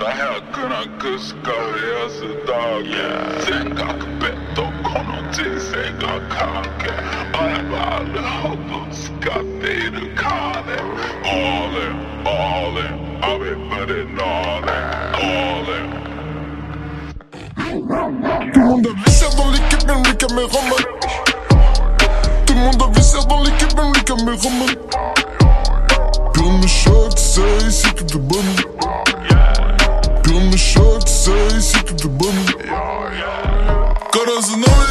All in, all in, I've all in, Tout le monde a vu dans l'équipe, même les caméramans Tout le monde a dans l'équipe, me c'est ici tout de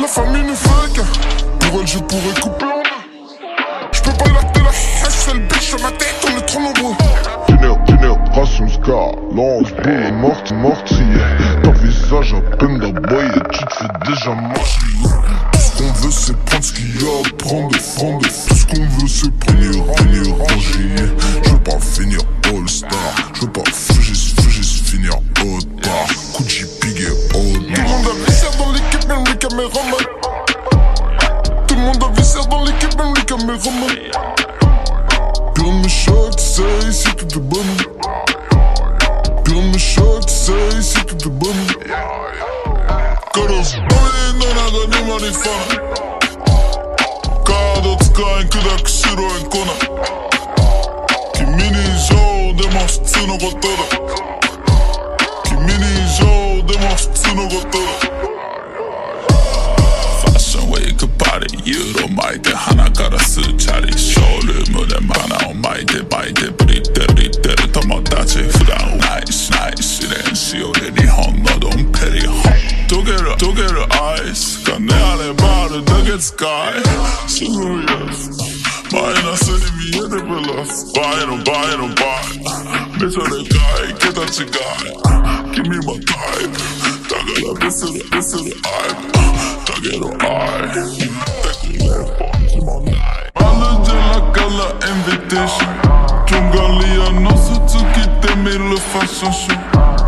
la famille fait qu'un. Pour elle, je pourrais couper en deux. J'peux pas lacter la hache, le bitch sur ma tête, on est trop nombreux. Génération lance pour le morte mortier Ton visage à peine d'aboyer, tu te fais déjà manger Tout ce qu'on veut c'est prendre ce qu'il y a prendre, prendre Tout ce qu'on veut c'est punir, punir, ranger Je veux pas finir me ghummin Give si shot say sick the bum. Give si shot say sick the bum. Karos bulin no nada nima ni fana Kaadot kain kydäk syroin kona Kimi ni zou demos tsuno gotoda Kimi ni zou demos tsuno gotoda Fashion wake up out of you 巻いて鼻から吸うチャリショールームでマナを巻いて巻いてブリッてブリッてる友達普段ナイしないス練習より日本のドンペリホ溶ける溶けるアイス金あればあるだけ使いすごいやつマイナスに見えるプラス。バイロバイ。Bitch, on the guy, get a guy. Give me my time. Tagala, this is, this is I. Tagala, I. Alle Jalakala invitation. Jungalia, nosso Tsuki, t'aimer le fashion show.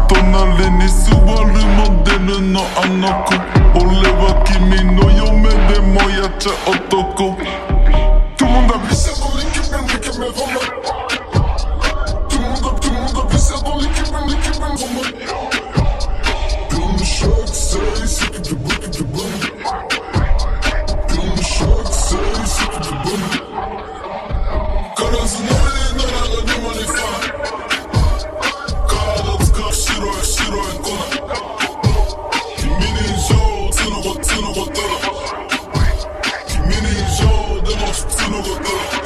Ton aleni subaru modelu no anoko Ole wa kimi no yome de mo yacha otoko I'm a thug.